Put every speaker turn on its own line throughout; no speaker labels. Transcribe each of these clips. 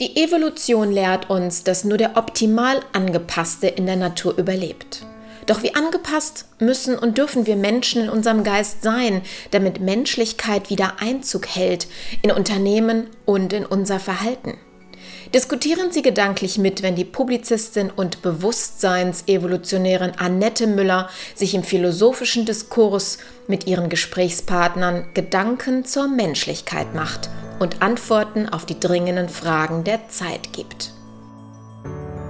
Die Evolution lehrt uns, dass nur der optimal angepasste in der Natur überlebt. Doch wie angepasst müssen und dürfen wir Menschen in unserem Geist sein, damit Menschlichkeit wieder Einzug hält in Unternehmen und in unser Verhalten? Diskutieren Sie gedanklich mit, wenn die Publizistin und Bewusstseinsevolutionärin Annette Müller sich im philosophischen Diskurs mit ihren Gesprächspartnern Gedanken zur Menschlichkeit macht und Antworten auf die dringenden Fragen der Zeit gibt.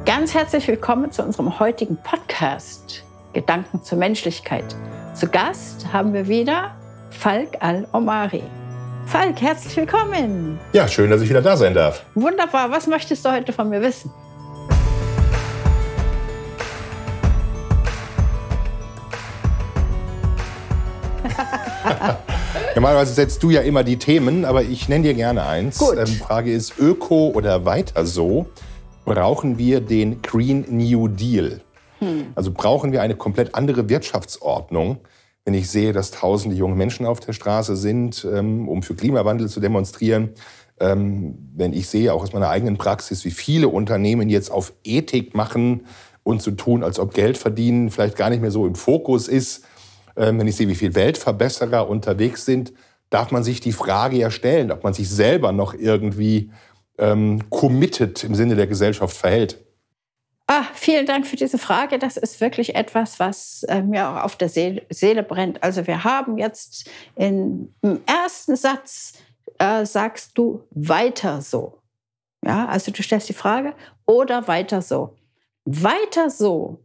Ganz herzlich willkommen zu unserem heutigen Podcast Gedanken zur Menschlichkeit. Zu Gast haben wir wieder Falk Al-Omari. Falk, herzlich willkommen.
Ja, schön, dass ich wieder da sein darf.
Wunderbar. Was möchtest du heute von mir wissen?
Normalerweise setzt du ja immer die Themen, aber ich nenne dir gerne eins.
Gut.
Ähm, Frage ist, Öko oder weiter so, brauchen wir den Green New Deal? Hm. Also brauchen wir eine komplett andere Wirtschaftsordnung? Wenn ich sehe, dass tausende junge Menschen auf der Straße sind, ähm, um für Klimawandel zu demonstrieren, ähm, wenn ich sehe, auch aus meiner eigenen Praxis, wie viele Unternehmen jetzt auf Ethik machen und zu so tun, als ob Geld verdienen vielleicht gar nicht mehr so im Fokus ist, ähm, wenn ich sehe, wie viele Weltverbesserer unterwegs sind, darf man sich die Frage ja stellen, ob man sich selber noch irgendwie ähm, committed im Sinne der Gesellschaft verhält.
Ah, vielen Dank für diese Frage. Das ist wirklich etwas, was äh, mir auch auf der Seele, Seele, brennt. Also wir haben jetzt in, im ersten Satz äh, sagst du weiter so. Ja, also du stellst die Frage oder weiter so. Weiter so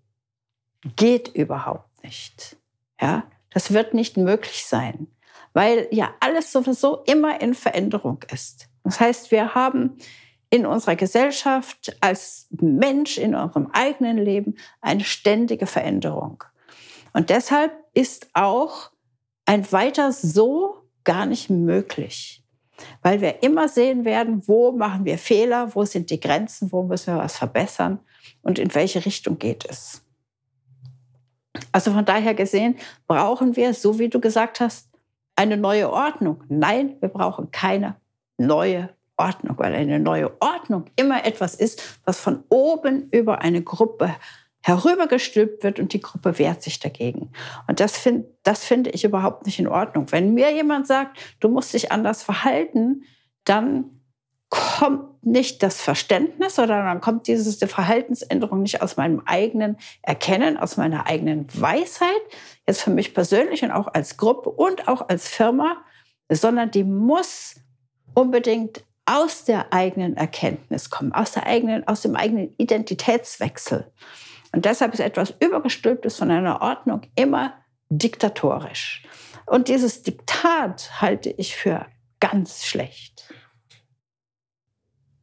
geht überhaupt nicht. Ja, das wird nicht möglich sein, weil ja alles sowieso immer in Veränderung ist. Das heißt, wir haben in unserer Gesellschaft als Mensch in unserem eigenen Leben eine ständige Veränderung. Und deshalb ist auch ein weiter so gar nicht möglich, weil wir immer sehen werden, wo machen wir Fehler, wo sind die Grenzen, wo müssen wir was verbessern und in welche Richtung geht es. Also von daher gesehen brauchen wir, so wie du gesagt hast, eine neue Ordnung. Nein, wir brauchen keine neue Ordnung, weil eine neue Ordnung immer etwas ist, was von oben über eine Gruppe herübergestülpt wird und die Gruppe wehrt sich dagegen. Und das, find, das finde ich überhaupt nicht in Ordnung. Wenn mir jemand sagt, du musst dich anders verhalten, dann kommt nicht das Verständnis oder dann kommt diese Verhaltensänderung nicht aus meinem eigenen Erkennen, aus meiner eigenen Weisheit, jetzt für mich persönlich und auch als Gruppe und auch als Firma, sondern die muss unbedingt aus der eigenen Erkenntnis kommen, aus, der eigenen, aus dem eigenen Identitätswechsel. Und deshalb ist etwas Übergestülptes von einer Ordnung immer diktatorisch. Und dieses Diktat halte ich für ganz schlecht.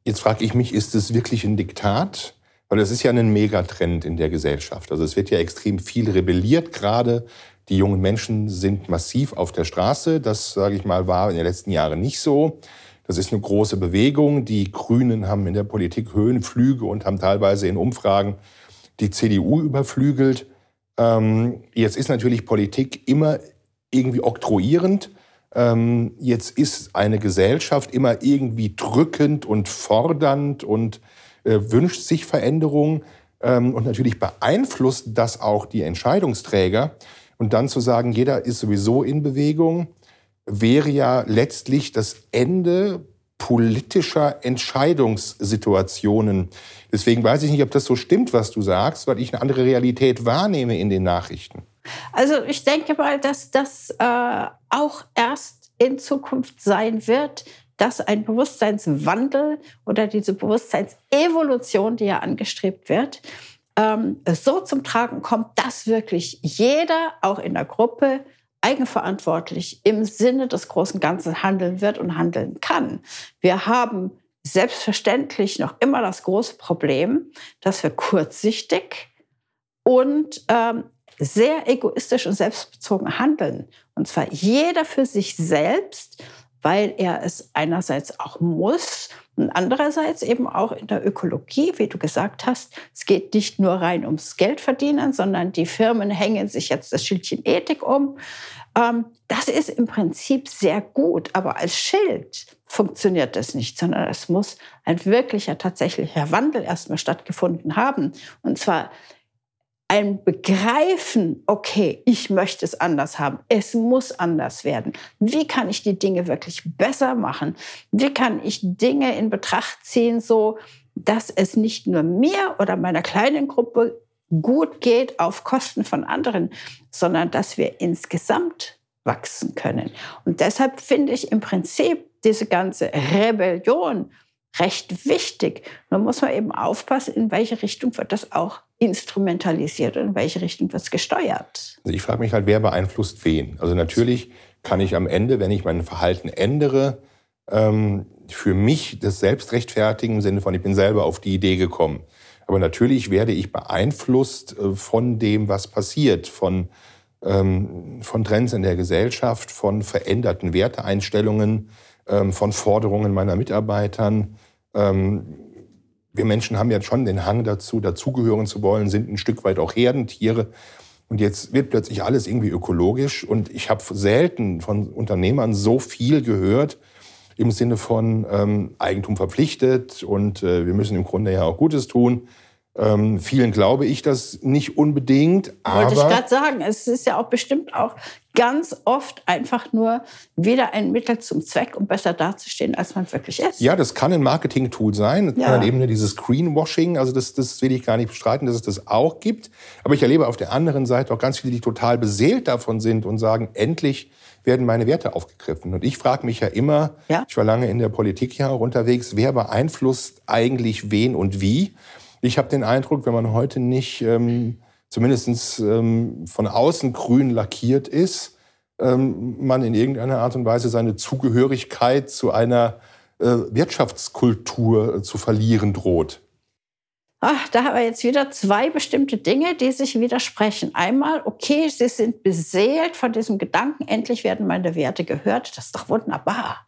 Jetzt frage ich mich, ist es wirklich ein Diktat? Weil es ist ja ein Megatrend in der Gesellschaft. Also es wird ja extrem viel rebelliert gerade. Die jungen Menschen sind massiv auf der Straße. Das, sage ich mal, war in den letzten Jahren nicht so. Das ist eine große Bewegung. Die Grünen haben in der Politik Höhenflüge und haben teilweise in Umfragen die CDU überflügelt. Ähm, jetzt ist natürlich Politik immer irgendwie oktroyierend. Ähm, jetzt ist eine Gesellschaft immer irgendwie drückend und fordernd und äh, wünscht sich Veränderung. Ähm, und natürlich beeinflusst das auch die Entscheidungsträger. Und dann zu sagen, jeder ist sowieso in Bewegung, wäre ja letztlich das Ende politischer Entscheidungssituationen. Deswegen weiß ich nicht, ob das so stimmt, was du sagst, weil ich eine andere Realität wahrnehme in den Nachrichten.
Also ich denke mal, dass das äh, auch erst in Zukunft sein wird, dass ein Bewusstseinswandel oder diese Bewusstseinsevolution, die ja angestrebt wird, ähm, so zum Tragen kommt, dass wirklich jeder, auch in der Gruppe, eigenverantwortlich im Sinne des großen Ganzen handeln wird und handeln kann. Wir haben selbstverständlich noch immer das große Problem, dass wir kurzsichtig und ähm, sehr egoistisch und selbstbezogen handeln. Und zwar jeder für sich selbst, weil er es einerseits auch muss und andererseits eben auch in der Ökologie, wie du gesagt hast, es geht nicht nur rein ums Geld verdienen, sondern die Firmen hängen sich jetzt das Schildchen Ethik um. Ähm, das ist im Prinzip sehr gut, aber als Schild funktioniert das nicht, sondern es muss ein wirklicher, tatsächlicher Wandel erstmal stattgefunden haben. Und zwar ein Begreifen, okay, ich möchte es anders haben, es muss anders werden. Wie kann ich die Dinge wirklich besser machen? Wie kann ich Dinge in Betracht ziehen, so dass es nicht nur mir oder meiner kleinen Gruppe gut geht auf Kosten von anderen, sondern dass wir insgesamt wachsen können. Und deshalb finde ich im Prinzip diese ganze Rebellion recht wichtig. Nur muss man eben aufpassen, in welche Richtung wird das auch instrumentalisiert und in welche Richtung wird es gesteuert.
Also ich frage mich halt, wer beeinflusst wen? Also natürlich kann ich am Ende, wenn ich mein Verhalten ändere, ähm, für mich das selbst rechtfertigen im Sinne von, ich bin selber auf die Idee gekommen. Aber natürlich werde ich beeinflusst äh, von dem, was passiert, von, ähm, von Trends in der Gesellschaft, von veränderten Werteeinstellungen, ähm, von Forderungen meiner Mitarbeitern. Wir Menschen haben ja schon den Hang dazu, dazugehören zu wollen, sind ein Stück weit auch Herdentiere. Und jetzt wird plötzlich alles irgendwie ökologisch. Und ich habe selten von Unternehmern so viel gehört im Sinne von ähm, Eigentum verpflichtet und äh, wir müssen im Grunde ja auch Gutes tun. Ähm, vielen glaube ich das nicht unbedingt. Aber
Wollte ich gerade sagen, es ist ja auch bestimmt auch ganz oft einfach nur wieder ein Mittel zum Zweck, um besser dazustehen, als man wirklich ist.
Ja, das kann ein Marketing-Tool sein. Das ja. kann eben dieses Greenwashing, also das, das will ich gar nicht bestreiten, dass es das auch gibt. Aber ich erlebe auf der anderen Seite auch ganz viele, die total beseelt davon sind und sagen, endlich werden meine Werte aufgegriffen. Und ich frage mich ja immer, ja? ich war lange in der Politik ja auch unterwegs, wer beeinflusst eigentlich wen und wie? Ich habe den Eindruck, wenn man heute nicht ähm, zumindest ähm, von außen grün lackiert ist, ähm, man in irgendeiner Art und Weise seine Zugehörigkeit zu einer äh, Wirtschaftskultur äh, zu verlieren droht.
Ach, da haben wir jetzt wieder zwei bestimmte Dinge, die sich widersprechen. Einmal, okay, Sie sind beseelt von diesem Gedanken, endlich werden meine Werte gehört. Das ist doch wunderbar.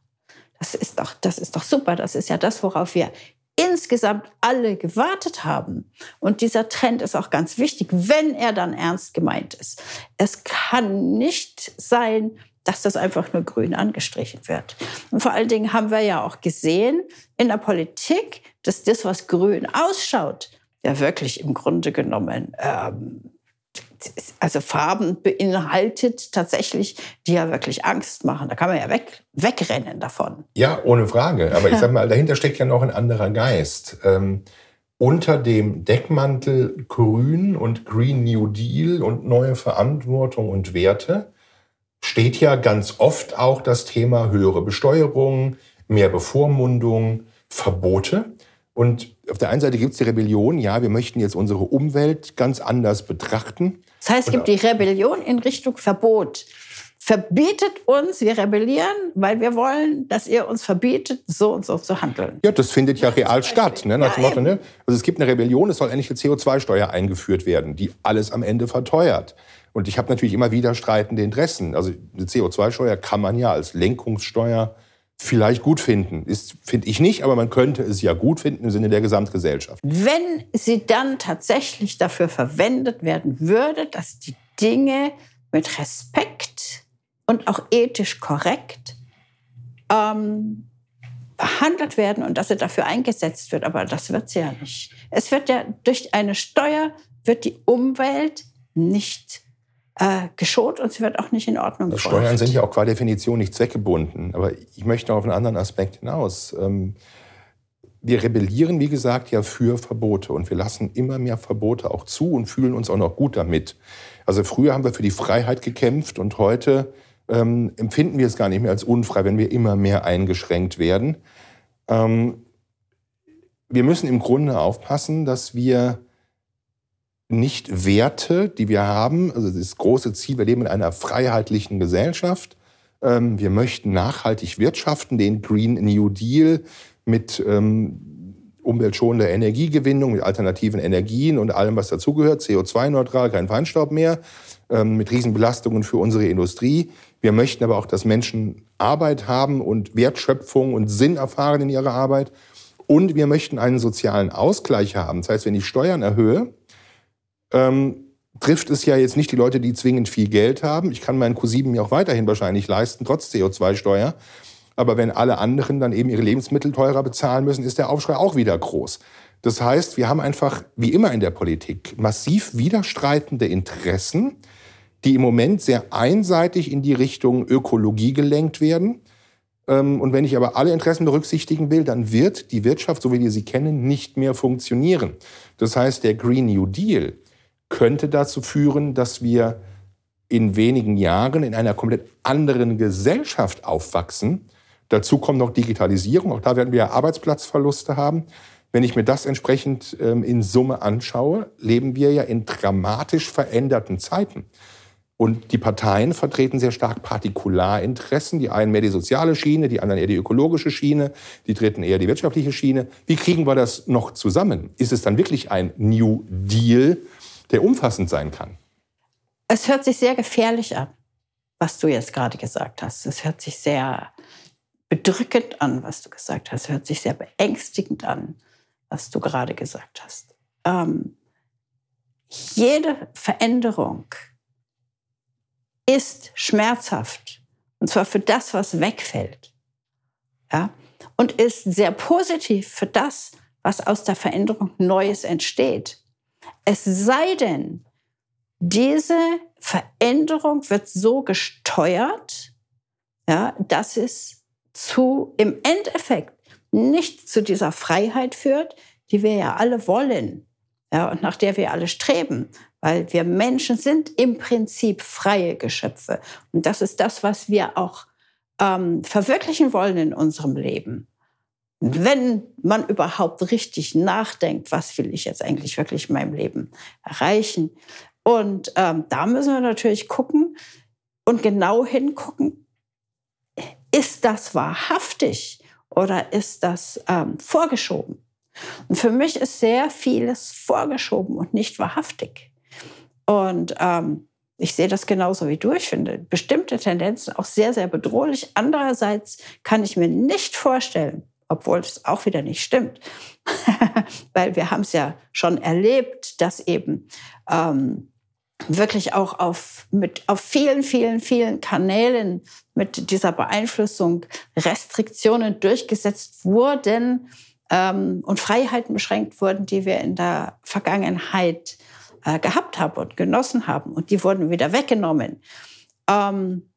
Das ist doch, das ist doch super. Das ist ja das, worauf wir insgesamt alle gewartet haben. Und dieser Trend ist auch ganz wichtig, wenn er dann ernst gemeint ist. Es kann nicht sein, dass das einfach nur grün angestrichen wird. Und vor allen Dingen haben wir ja auch gesehen in der Politik, dass das, was grün ausschaut, ja wirklich im Grunde genommen ähm, also Farben beinhaltet tatsächlich, die ja wirklich Angst machen. Da kann man ja weg, wegrennen davon.
Ja, ohne Frage. Aber ich sag mal, dahinter steckt ja noch ein anderer Geist. Ähm, unter dem Deckmantel Grün und Green New Deal und neue Verantwortung und Werte steht ja ganz oft auch das Thema höhere Besteuerung, mehr Bevormundung, Verbote. Und auf der einen Seite gibt es die Rebellion, ja, wir möchten jetzt unsere Umwelt ganz anders betrachten.
Das heißt, es gibt die Rebellion in Richtung Verbot. Verbietet uns, wir rebellieren, weil wir wollen, dass ihr uns verbietet, so und so zu handeln.
Ja, das findet ja real statt. Ne? Nach ja, Motto, ne? Also es gibt eine Rebellion, es soll endlich eine CO2-Steuer eingeführt werden, die alles am Ende verteuert. Und ich habe natürlich immer wieder streitende Interessen. Also eine CO2-Steuer kann man ja als Lenkungssteuer vielleicht gut finden. Ist, finde ich nicht, aber man könnte es ja gut finden im Sinne der Gesamtgesellschaft.
Wenn sie dann tatsächlich dafür verwendet werden würde, dass die Dinge mit Respekt und auch ethisch korrekt ähm, behandelt werden und dass sie dafür eingesetzt wird, aber das wird sie ja nicht. Es wird ja durch eine Steuer wird die Umwelt nicht äh, geschont und sie wird auch nicht in Ordnung
gebracht. Steuern sind ja auch qua Definition nicht zweckgebunden. Aber ich möchte noch auf einen anderen Aspekt hinaus. Ähm, wir rebellieren, wie gesagt, ja für Verbote und wir lassen immer mehr Verbote auch zu und fühlen uns auch noch gut damit. Also früher haben wir für die Freiheit gekämpft und heute ähm, empfinden wir es gar nicht mehr als unfrei, wenn wir immer mehr eingeschränkt werden. Ähm, wir müssen im Grunde aufpassen, dass wir nicht Werte, die wir haben, also das große Ziel, wir leben in einer freiheitlichen Gesellschaft. Ähm, wir möchten nachhaltig wirtschaften, den Green New Deal mit ähm, umweltschonender Energiegewinnung, mit alternativen Energien und allem, was dazugehört, CO2-neutral, kein Feinstaub mehr, ähm, mit Riesenbelastungen für unsere Industrie. Wir möchten aber auch, dass Menschen Arbeit haben und Wertschöpfung und Sinn erfahren in ihrer Arbeit. Und wir möchten einen sozialen Ausgleich haben. Das heißt, wenn ich Steuern erhöhe, ähm, trifft es ja jetzt nicht die Leute, die zwingend viel Geld haben. Ich kann meinen Q7 mir auch weiterhin wahrscheinlich leisten, trotz CO2-Steuer. Aber wenn alle anderen dann eben ihre Lebensmittel teurer bezahlen müssen, ist der Aufschrei auch wieder groß. Das heißt, wir haben einfach, wie immer in der Politik, massiv widerstreitende Interessen, die im Moment sehr einseitig in die Richtung Ökologie gelenkt werden. Ähm, und wenn ich aber alle Interessen berücksichtigen will, dann wird die Wirtschaft, so wie wir sie kennen, nicht mehr funktionieren. Das heißt, der Green New Deal könnte dazu führen, dass wir in wenigen Jahren in einer komplett anderen Gesellschaft aufwachsen. Dazu kommt noch Digitalisierung. Auch da werden wir Arbeitsplatzverluste haben. Wenn ich mir das entsprechend ähm, in Summe anschaue, leben wir ja in dramatisch veränderten Zeiten. Und die Parteien vertreten sehr stark Partikularinteressen. Die einen mehr die soziale Schiene, die anderen eher die ökologische Schiene, die dritten eher die wirtschaftliche Schiene. Wie kriegen wir das noch zusammen? Ist es dann wirklich ein New Deal, der umfassend sein kann?
Es hört sich sehr gefährlich an, was du jetzt gerade gesagt hast. Es hört sich sehr bedrückend an, was du gesagt hast. Es hört sich sehr beängstigend an was du gerade gesagt hast. Ähm, jede Veränderung ist schmerzhaft. Und zwar für das, was wegfällt. Ja? Und ist sehr positiv für das, was aus der Veränderung Neues entsteht. Es sei denn, diese Veränderung wird so gesteuert, ja, dass es zu, im Endeffekt nicht zu dieser Freiheit führt, die wir ja alle wollen ja, und nach der wir alle streben, weil wir Menschen sind im Prinzip freie Geschöpfe. Und das ist das, was wir auch ähm, verwirklichen wollen in unserem Leben. Wenn man überhaupt richtig nachdenkt, was will ich jetzt eigentlich wirklich in meinem Leben erreichen? Und ähm, da müssen wir natürlich gucken und genau hingucken, ist das wahrhaftig? oder ist das ähm, vorgeschoben? Und für mich ist sehr vieles vorgeschoben und nicht wahrhaftig. Und ähm, ich sehe das genauso wie du. Ich finde bestimmte Tendenzen auch sehr, sehr bedrohlich. Andererseits kann ich mir nicht vorstellen, obwohl es auch wieder nicht stimmt, weil wir haben es ja schon erlebt, dass eben ähm, wirklich auch auf, mit, auf vielen, vielen, vielen Kanälen mit dieser Beeinflussung Restriktionen durchgesetzt wurden ähm, und Freiheiten beschränkt wurden, die wir in der Vergangenheit äh, gehabt haben und genossen haben. Und die wurden wieder weggenommen. Ähm,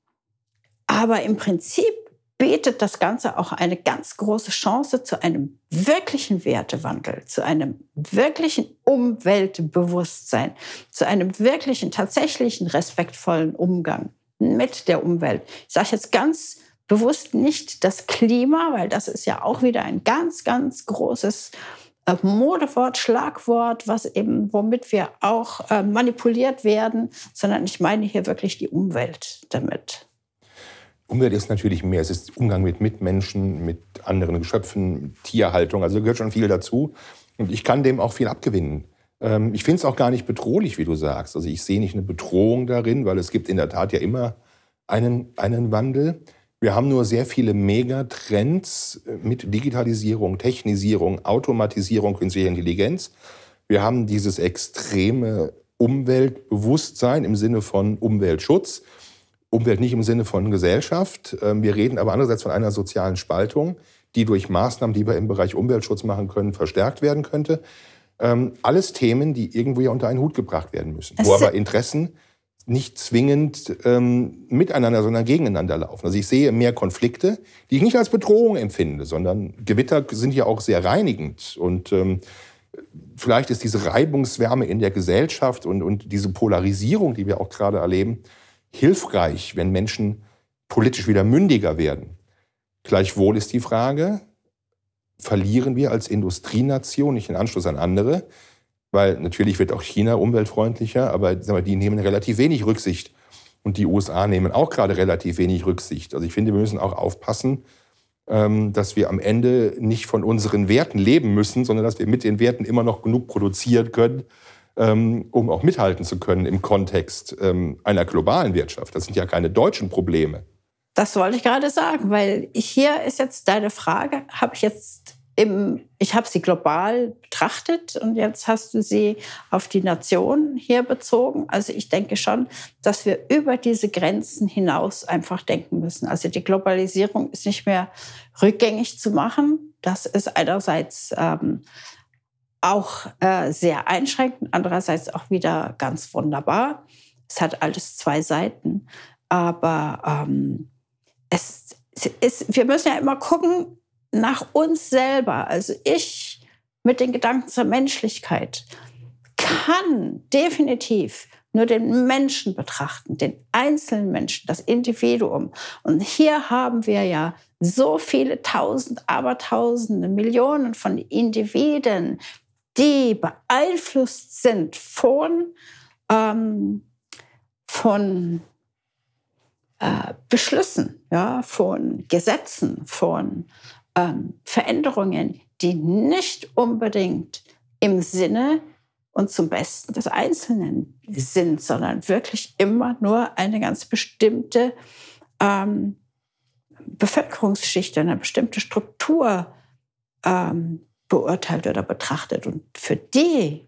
aber im Prinzip bietet das Ganze auch eine ganz große Chance zu einem wirklichen Wertewandel, zu einem wirklichen Umweltbewusstsein, zu einem wirklichen, tatsächlichen respektvollen Umgang mit der Umwelt. Ich sage jetzt ganz bewusst nicht das Klima, weil das ist ja auch wieder ein ganz, ganz großes äh, Modewort, Schlagwort, was eben, womit wir auch äh, manipuliert werden, sondern ich meine hier wirklich die Umwelt damit.
Umwelt ist natürlich mehr. Es ist Umgang mit Mitmenschen, mit anderen Geschöpfen, Tierhaltung. Also gehört schon viel dazu. Und ich kann dem auch viel abgewinnen. Ähm, ich finde es auch gar nicht bedrohlich, wie du sagst. Also ich sehe nicht eine Bedrohung darin, weil es gibt in der Tat ja immer einen, einen Wandel. Wir haben nur sehr viele Megatrends mit Digitalisierung, Technisierung, Automatisierung, künstlicher Intelligenz. Wir haben dieses extreme Umweltbewusstsein im Sinne von Umweltschutz. Umwelt nicht im Sinne von Gesellschaft. Ähm, wir reden aber andererseits von einer sozialen Spaltung, die durch Maßnahmen, die wir im Bereich Umweltschutz machen können, verstärkt werden könnte. Ähm, alles Themen, die irgendwo ja unter einen Hut gebracht werden müssen, wo aber Interessen nicht zwingend ähm, miteinander, sondern gegeneinander laufen. Also ich sehe mehr Konflikte, die ich nicht als Bedrohung empfinde, sondern Gewitter sind ja auch sehr reinigend. Und ähm, vielleicht ist diese Reibungswärme in der Gesellschaft und, und diese Polarisierung, die wir auch gerade erleben, hilfreich, wenn Menschen politisch wieder mündiger werden. Gleichwohl ist die Frage, verlieren wir als Industrienation nicht den Anschluss an andere? Weil natürlich wird auch China umweltfreundlicher, aber die nehmen relativ wenig Rücksicht. Und die USA nehmen auch gerade relativ wenig Rücksicht. Also ich finde, wir müssen auch aufpassen, ähm, dass wir am Ende nicht von unseren Werten leben müssen, sondern dass wir mit den Werten immer noch genug produzieren können, um auch mithalten zu können im Kontext ähm, einer globalen Wirtschaft. Das sind ja keine deutschen Probleme.
Das wollte ich gerade sagen, weil hier ist jetzt deine Frage, habe ich jetzt im, ich habe sie global betrachtet und jetzt hast du sie auf die Nation hier bezogen. Also ich denke schon, dass wir über diese Grenzen hinaus einfach denken müssen. Also die Globalisierung ist nicht mehr rückgängig zu machen. Das ist einerseits ähm, auch äh, sehr einschränkend, andererseits auch wieder ganz wunderbar. Es hat alles zwei Seiten. Aber ähm, es, ist, wir müssen ja immer gucken nach uns selber. Also ich mit den Gedanken zur Menschlichkeit kann definitiv nur den Menschen betrachten, den einzelnen Menschen, das Individuum. Und hier haben wir ja so viele tausend, abertausende, Millionen von Individuen, die beeinflusst sind von, ähm, von äh, Beschlüssen, ja, von Gesetzen, von ähm, Veränderungen, die nicht unbedingt im Sinne und zum Besten des Einzelnen sind, sondern wirklich immer nur eine ganz bestimmte ähm, Bevölkerungsschicht, eine bestimmte Struktur ähm, beurteilt oder betrachtet und für die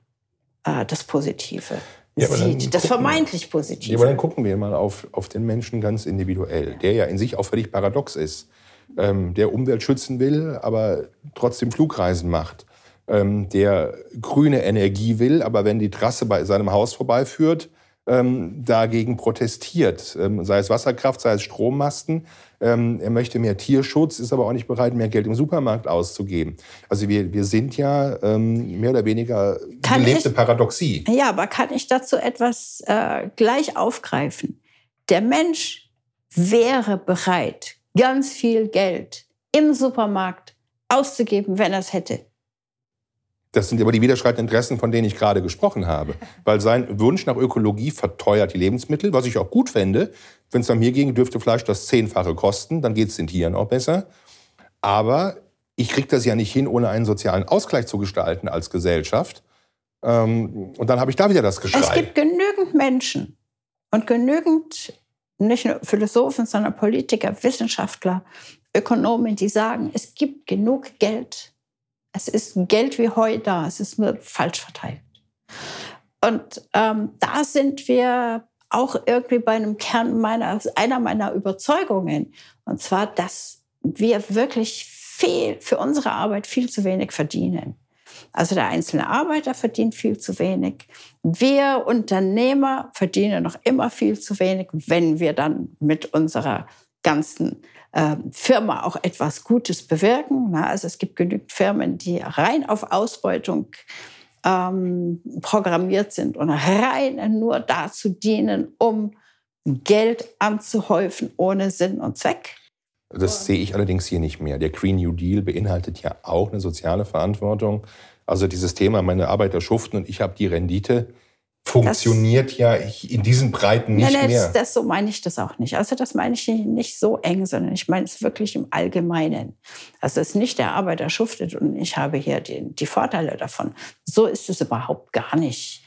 äh, das Positive ja, sieht, das vermeintlich Positive.
Ja, aber dann gucken wir mal auf, auf den Menschen ganz individuell, der ja in sich auch völlig paradox ist, ähm, der Umwelt schützen will, aber trotzdem Flugreisen macht, ähm, der grüne Energie will, aber wenn die Trasse bei seinem Haus vorbeiführt, ähm, dagegen protestiert, ähm, sei es Wasserkraft, sei es Strommasten. Ähm, er möchte mehr Tierschutz, ist aber auch nicht bereit, mehr Geld im Supermarkt auszugeben. Also wir, wir sind ja ähm, mehr oder weniger kann gelebte ich, Paradoxie.
Ja, aber kann ich dazu etwas äh, gleich aufgreifen? Der Mensch wäre bereit, ganz viel Geld im Supermarkt auszugeben, wenn er es hätte.
Das sind aber die widerstreitenden Interessen, von denen ich gerade gesprochen habe. Weil sein Wunsch nach Ökologie verteuert die Lebensmittel, was ich auch gut fände. Wenn es nach mir ging, dürfte Fleisch das Zehnfache kosten, dann geht es den Tieren auch besser. Aber ich kriege das ja nicht hin, ohne einen sozialen Ausgleich zu gestalten als Gesellschaft. Ähm, und dann habe ich da wieder das Geschrei.
Es gibt genügend Menschen und genügend, nicht nur Philosophen, sondern Politiker, Wissenschaftler, Ökonomen, die sagen, es gibt genug Geld es ist Geld wie Heu da, es ist nur falsch verteilt. Und ähm, da sind wir auch irgendwie bei einem Kern meiner, einer meiner Überzeugungen. Und zwar, dass wir wirklich viel, für unsere Arbeit viel zu wenig verdienen. Also der einzelne Arbeiter verdient viel zu wenig. Wir Unternehmer verdienen noch immer viel zu wenig, wenn wir dann mit unserer ganzen Firma auch etwas Gutes bewirken. Also es gibt genügend Firmen, die rein auf Ausbeutung ähm, programmiert sind und rein nur dazu dienen, um Geld anzuhäufen ohne Sinn und Zweck.
Das sehe ich allerdings hier nicht mehr. Der Green New Deal beinhaltet ja auch eine soziale Verantwortung. Also dieses Thema, meine Arbeiter schuften und ich habe die Rendite, funktioniert das, ja in diesen Breiten nicht nein, mehr.
Das, das, so meine ich das auch nicht. Also das meine ich nicht so eng, sondern ich meine es wirklich im Allgemeinen. Also es ist nicht der Arbeiter schuftet und ich habe hier die, die Vorteile davon. So ist es überhaupt gar nicht.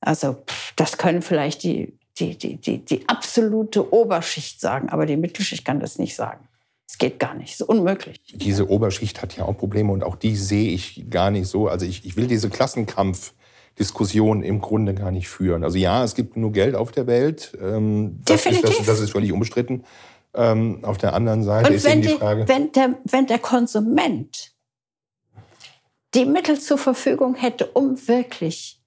Also das können vielleicht die, die, die, die, die absolute Oberschicht sagen, aber die Mittelschicht kann das nicht sagen. Es geht gar nicht, es ist unmöglich.
Diese Oberschicht hat ja auch Probleme und auch die sehe ich gar nicht so. Also ich, ich will diese Klassenkampf Diskussion im Grunde gar nicht führen. Also ja, es gibt genug Geld auf der Welt. Ähm, das, Definitiv. Ist, das, das ist völlig unbestritten. Ähm, auf der anderen Seite Und ist eben die Frage.
Wenn der, wenn der Konsument die Mittel zur Verfügung hätte, um wirklich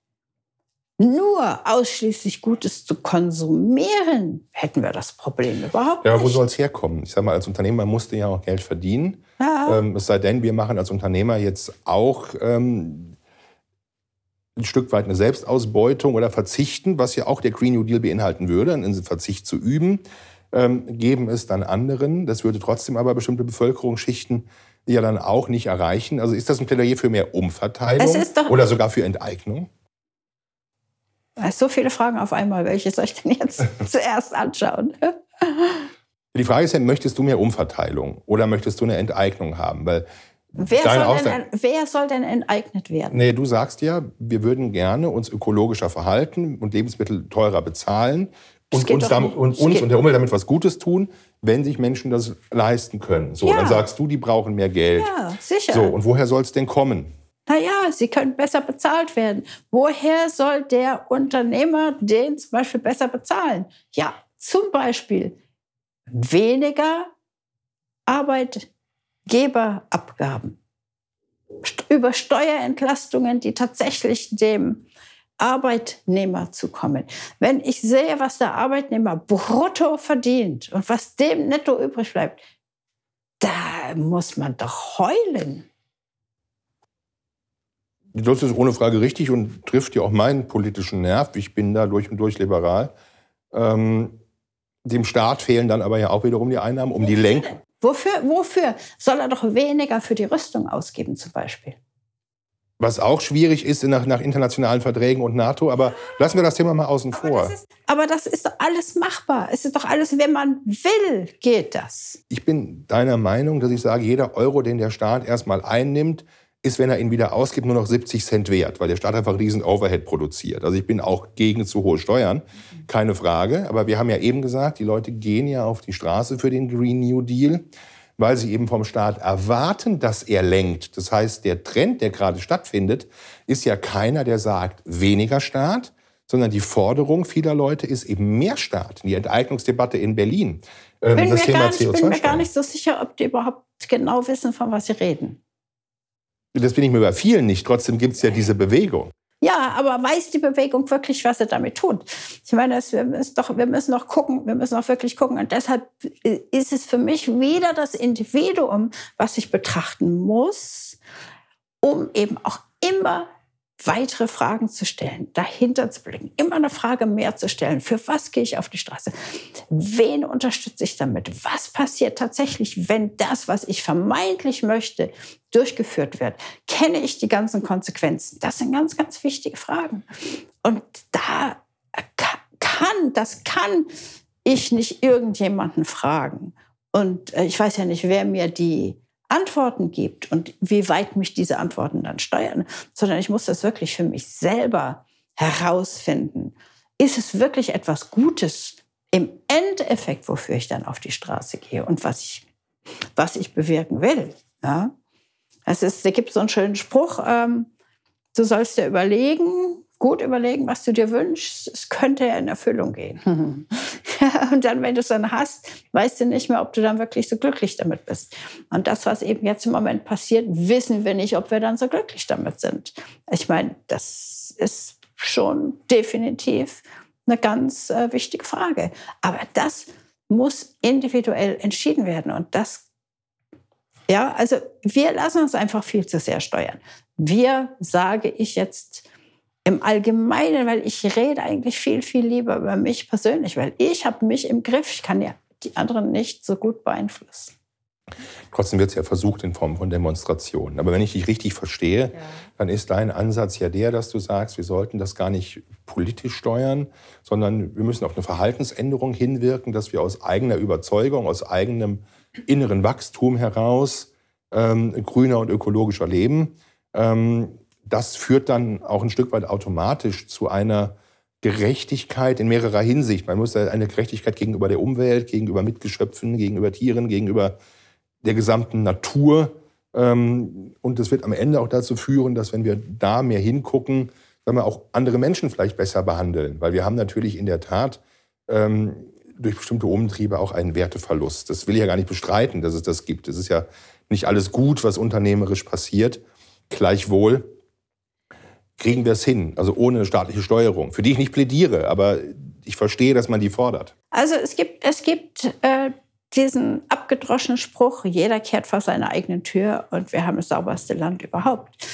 nur ausschließlich Gutes zu konsumieren, hätten wir das Problem überhaupt
nicht.
Ja,
wo soll es herkommen? Ich sage mal, als Unternehmer musste ja auch Geld verdienen. Ja. Ähm, es sei denn, wir machen als Unternehmer jetzt auch ähm, ein Stück weit eine Selbstausbeutung oder Verzichten, was ja auch der Green New Deal beinhalten würde, einen Verzicht zu üben, ähm, geben es dann anderen. Das würde trotzdem aber bestimmte Bevölkerungsschichten ja dann auch nicht erreichen. Also ist das ein Plädoyer für mehr Umverteilung oder sogar für Enteignung?
So viele Fragen auf einmal. Welche soll ich denn jetzt zuerst anschauen?
Die Frage ist ja, möchtest du mehr Umverteilung oder möchtest du eine Enteignung haben? Weil
Wer soll, denn, wer soll, denn, enteignet werden?
Nee, du sagst ja, wir würden gerne uns ökologischer verhalten und Lebensmittel teurer bezahlen und, uns, damit, und, uns und der Umwelt damit was Gutes tun, wenn sich Menschen das leisten können. So, ja. dann sagst du, die brauchen mehr Geld.
Ja, sicher.
So, und woher soll es denn kommen?
Naja, sie können besser bezahlt werden. Woher soll der Unternehmer den zum Beispiel besser bezahlen? Ja, zum Beispiel weniger Arbeitgeberabgaben über Steuerentlastungen, die tatsächlich dem Arbeitnehmer zukommen. Wenn ich sehe, was der Arbeitnehmer brutto verdient und was dem netto übrig bleibt, da muss man doch heulen.
Das ist ohne Frage richtig und trifft ja auch meinen politischen Nerv. Ich bin da durch und durch liberal. Ähm, dem Staat fehlen dann aber ja auch wiederum die Einnahmen, um die Lenkung.
Wofür, wofür soll er doch weniger für die Rüstung ausgeben zum Beispiel?
Was auch schwierig ist nach, nach, internationalen Verträgen und NATO, aber lassen wir das Thema mal außen
aber
vor.
Das ist, aber das ist doch alles machbar. Es ist doch alles, wenn man will, geht das.
Ich bin deiner Meinung, dass ich sage, jeder Euro, den der Staat erstmal einnimmt, ist, wenn er ihn wieder ausgibt, nur noch 70 Cent wert, weil der Staat einfach riesen Overhead produziert. Also ich bin auch gegen zu hohe Steuern, keine Frage. Aber wir haben ja eben gesagt, die Leute gehen ja auf die Straße für den Green New Deal weil sie eben vom Staat erwarten, dass er lenkt. Das heißt, der Trend, der gerade stattfindet, ist ja keiner, der sagt, weniger Staat, sondern die Forderung vieler Leute ist eben mehr Staat. Die Enteignungsdebatte in Berlin.
Ähm, bin das Thema nicht, ich bin mir gar nicht so sicher, ob die überhaupt genau wissen, von was sie reden.
Das bin ich mir bei vielen nicht. Trotzdem gibt es ja diese Bewegung.
Ja, aber weiß die Bewegung wirklich, was sie damit tut? Ich meine, wir müssen doch, wir müssen noch gucken, wir müssen auch wirklich gucken. Und deshalb ist es für mich wieder das Individuum, was ich betrachten muss, um eben auch immer weitere Fragen zu stellen, dahinter zu blicken, immer eine Frage mehr zu stellen. Für was gehe ich auf die Straße? Wen unterstütze ich damit? Was passiert tatsächlich, wenn das, was ich vermeintlich möchte, durchgeführt wird? Kenne ich die ganzen Konsequenzen? Das sind ganz, ganz wichtige Fragen. Und da kann, das kann ich nicht irgendjemanden fragen. Und äh, ich weiß ja nicht, wer mir die Antworten gibt und wie weit mich diese Antworten dann steuern, sondern ich muss das wirklich für mich selber herausfinden. Ist es wirklich etwas Gutes im Endeffekt, wofür ich dann auf die Straße gehe und was ich, was ich bewirken will? Ja? Es ist, da gibt so einen schönen Spruch, ähm, du sollst dir überlegen, gut überlegen, was du dir wünschst. Es könnte ja in Erfüllung gehen. und dann, wenn du es dann hast, weißt du nicht mehr, ob du dann wirklich so glücklich damit bist. Und das, was eben jetzt im Moment passiert, wissen wir nicht, ob wir dann so glücklich damit sind. Ich meine, das ist schon definitiv eine ganz äh, wichtige Frage. Aber das muss individuell entschieden werden. Und das, ja, also wir lassen uns einfach viel zu sehr steuern. Wir, sage ich jetzt, im Allgemeinen, weil ich rede eigentlich viel, viel lieber über mich persönlich, weil ich habe mich im Griff. Ich kann ja die anderen nicht so gut beeinflussen.
Trotzdem wird es ja versucht in Form von Demonstrationen. Aber wenn ich dich richtig verstehe, ja. dann ist dein Ansatz ja der, dass du sagst, wir sollten das gar nicht politisch steuern, sondern wir müssen auf eine Verhaltensänderung hinwirken, dass wir aus eigener Überzeugung, aus eigenem inneren Wachstum heraus ähm, grüner und ökologischer leben. Ähm, das führt dann auch ein Stück weit automatisch zu einer Gerechtigkeit in mehrerer Hinsicht. Man muss eine Gerechtigkeit gegenüber der Umwelt, gegenüber Mitgeschöpfen, gegenüber Tieren, gegenüber der gesamten Natur. Ähm, und das wird am Ende auch dazu führen, dass wenn wir da mehr hingucken, sagen wir auch andere Menschen vielleicht besser behandeln. Weil wir haben natürlich in der Tat ähm, durch bestimmte Umtriebe auch einen Werteverlust. Das will ich ja gar nicht bestreiten, dass es das gibt. Es ist ja nicht alles gut, was unternehmerisch passiert. Gleichwohl kriegen wir es hin, also ohne staatliche Steuerung, für die ich nicht plädiere, aber ich verstehe, dass man die fordert.
Also es gibt, es gibt äh, diesen abgedroschenen Spruch, jeder kehrt vor seiner eigenen Tür und wir haben das sauberste Land überhaupt.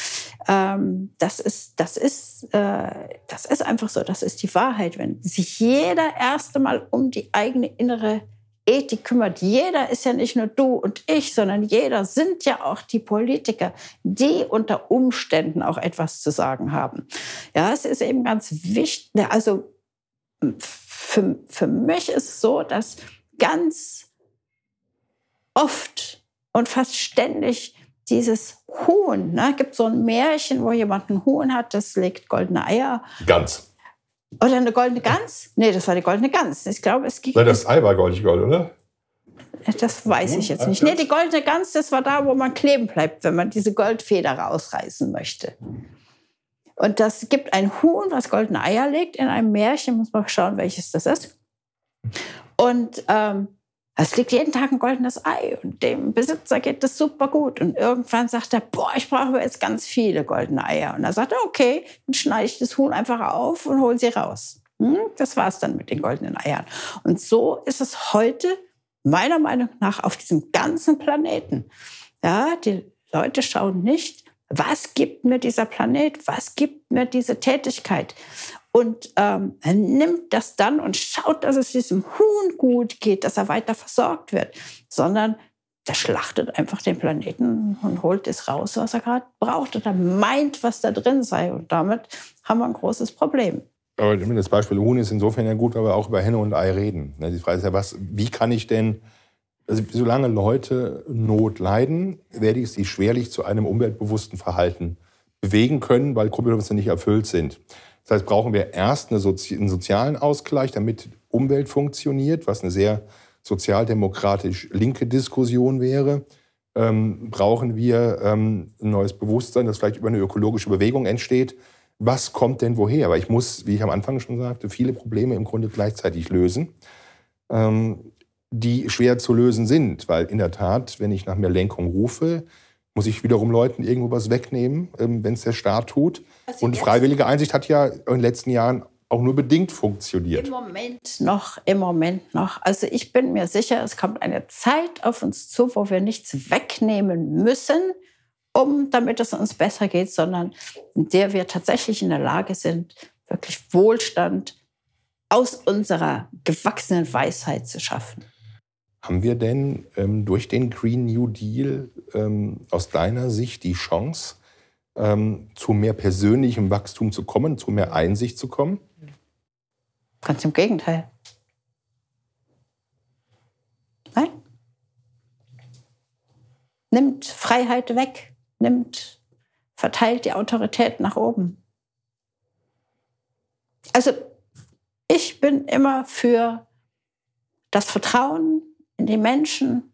Ähm, das, ist, das, ist, äh, das ist einfach so, das ist die Wahrheit. Wenn sich jeder erst einmal um die eigene innere Ethik kümmert. Jeder ist ja nicht nur du und ich, sondern jeder sind ja auch die Politiker, die unter Umständen auch etwas zu sagen haben. Ja, es ist eben ganz wichtig. Also für, für mich ist es so, dass ganz oft und fast ständig dieses Huhn, ne, gibt so ein Märchen, wo jemand ein Huhn hat, das legt goldene Eier.
Ganz.
Oder eine goldene Gans? Nee, das war die goldene Gans. Ich glaube, es ging.
Nein, das Ei war goldig gold, oder?
Das weiß ich jetzt nicht. Nee, die goldene Gans, das war da, wo man kleben bleibt, wenn man diese Goldfeder rausreißen möchte. Und das gibt ein Huhn, was goldene Eier legt in einem Märchen. Muss man schauen, welches das ist. Und ähm, es liegt jeden Tag ein goldenes Ei und dem Besitzer geht das super gut. Und irgendwann sagt er, boah, ich brauche jetzt ganz viele goldene Eier. Und er sagt, okay, dann schneide ich das Huhn einfach auf und hole sie raus. Hm, das war's dann mit den goldenen Eiern. Und so ist es heute meiner Meinung nach auf diesem ganzen Planeten. Ja, die Leute schauen nicht, was gibt mir dieser Planet, was gibt mir diese Tätigkeit und ähm, er nimmt das dann und schaut, dass es diesem Huhn gut geht, dass er weiter versorgt wird, sondern der schlachtet einfach den Planeten und holt es raus, was er gerade braucht oder meint, was da drin sei. Und damit haben wir ein großes Problem.
Aber das Beispiel Huhn ist insofern ja gut, weil wir auch über Henne und Ei reden. Die Frage ist ja, was, wie kann ich denn, also solange Leute Not leiden, werde ich sie schwerlich zu einem umweltbewussten Verhalten bewegen können, weil Grundbedürfnisse nicht erfüllt sind. Das heißt, brauchen wir erst eine Sozi einen sozialen Ausgleich, damit Umwelt funktioniert, was eine sehr sozialdemokratisch linke Diskussion wäre. Ähm, brauchen wir ähm, ein neues Bewusstsein, das vielleicht über eine ökologische Bewegung entsteht. Was kommt denn woher? Weil ich muss, wie ich am Anfang schon sagte, viele Probleme im Grunde gleichzeitig lösen, ähm, die schwer zu lösen sind. Weil in der Tat, wenn ich nach mehr Lenkung rufe, muss ich wiederum Leuten irgendwo was wegnehmen, ähm, wenn es der Staat tut. Also und freiwillige Einsicht hat ja in den letzten Jahren auch nur bedingt funktioniert.
Im Moment noch, im Moment noch. Also ich bin mir sicher, es kommt eine Zeit auf uns zu, wo wir nichts wegnehmen müssen, um, damit es uns besser geht, sondern in der wir tatsächlich in der Lage sind, wirklich Wohlstand aus unserer gewachsenen Weisheit zu schaffen.
Haben wir denn ähm, durch den Green New Deal ähm, aus deiner Sicht die Chance, ähm, zu mehr persönlichem Wachstum zu kommen, zu mehr Einsicht zu kommen?
Ganz im Gegenteil. Nein. Nimmt Freiheit weg, nimmt, verteilt die Autorität nach oben. Also ich bin immer für das Vertrauen in die Menschen,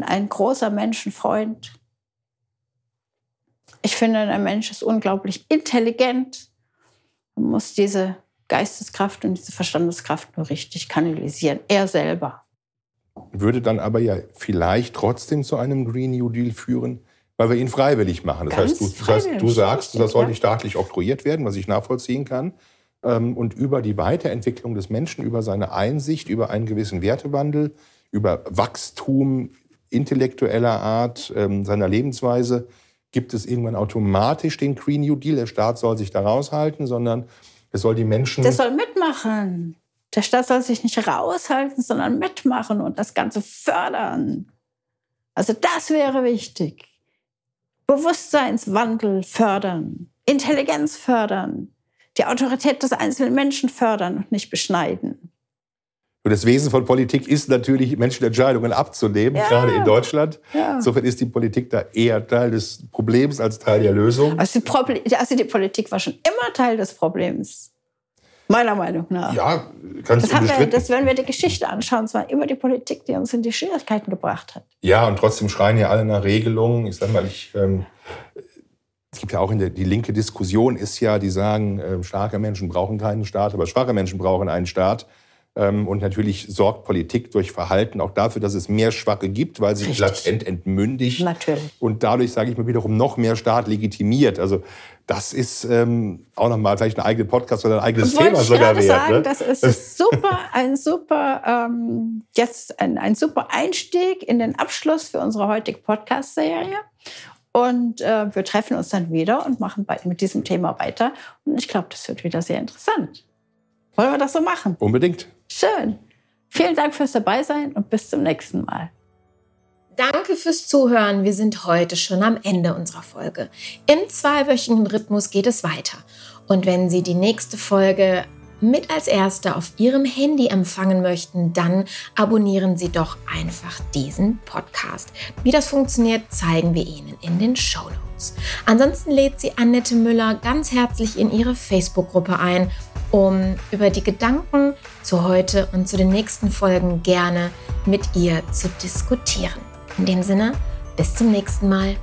bin ein großer Menschenfreund. Ich finde, ein Mensch ist unglaublich intelligent. Man muss diese Geisteskraft und diese Verstandeskraft nur richtig kanalisieren. Er selber.
Würde dann aber ja vielleicht trotzdem zu einem Green New Deal führen, weil wir ihn freiwillig machen. Das, heißt du, das heißt, du, sagst, das soll nicht staatlich oktroyiert werden, was ich nachvollziehen kann. Ähm, und über die Weiterentwicklung des Menschen, über seine Einsicht, über einen gewissen Wertewandel, über Wachstum intellektueller Art, ähm, seiner Lebensweise, gibt es irgendwann automatisch den Green New Deal. Der Staat soll sich da raushalten, sondern es soll die Menschen.
Der soll mitmachen. Der Staat soll sich nicht raushalten, sondern mitmachen und das Ganze fördern. Also das wäre wichtig. Bewusstseinswandel fördern, Intelligenz fördern, die Autorität des einzelnen Menschen fördern und nicht beschneiden.
Und das Wesen von Politik ist natürlich, Menschenentscheidungen abzunehmen, ja. gerade in Deutschland. Ja. Insofern ist die Politik da eher Teil des Problems als Teil der Lösung.
Also die, also die Politik war schon immer Teil des Problems. Meiner Meinung nach.
Ja, ganz
das, wir, das werden wir die Geschichte anschauen. Es war immer die Politik, die uns in die Schwierigkeiten gebracht hat.
Ja, und trotzdem schreien ja alle nach Regelungen. Ich sage mal, ich ähm, es gibt ja auch in der die linke Diskussion ist ja, die sagen, äh, starke Menschen brauchen keinen Staat, aber schwache Menschen brauchen einen Staat. Ähm, und natürlich sorgt Politik durch Verhalten auch dafür, dass es mehr Schwache gibt, weil sie Richtig. latent entmündigt.
Natürlich.
Und dadurch, sage ich mal, wiederum noch mehr Staat legitimiert. Also das ist ähm, auch nochmal vielleicht ein eigener Podcast oder ein eigenes Thema
ich
sogar wert.
Sagen, ne? Das ist super, ein super, ähm, jetzt ein, ein super Einstieg in den Abschluss für unsere heutige Podcast-Serie. Und äh, wir treffen uns dann wieder und machen bei, mit diesem Thema weiter. Und ich glaube, das wird wieder sehr interessant. Wollen wir das so machen?
Unbedingt.
Schön. Vielen Dank fürs Dabeisein und bis zum nächsten Mal.
Danke fürs Zuhören. Wir sind heute schon am Ende unserer Folge. Im zweiwöchigen Rhythmus geht es weiter. Und wenn Sie die nächste Folge mit als Erste auf Ihrem Handy empfangen möchten, dann abonnieren Sie doch einfach diesen Podcast. Wie das funktioniert, zeigen wir Ihnen in den Show Notes. Ansonsten lädt sie Annette Müller ganz herzlich in ihre Facebook-Gruppe ein, um über die Gedanken zu heute und zu den nächsten Folgen gerne mit ihr zu diskutieren. In dem Sinne, bis zum nächsten Mal.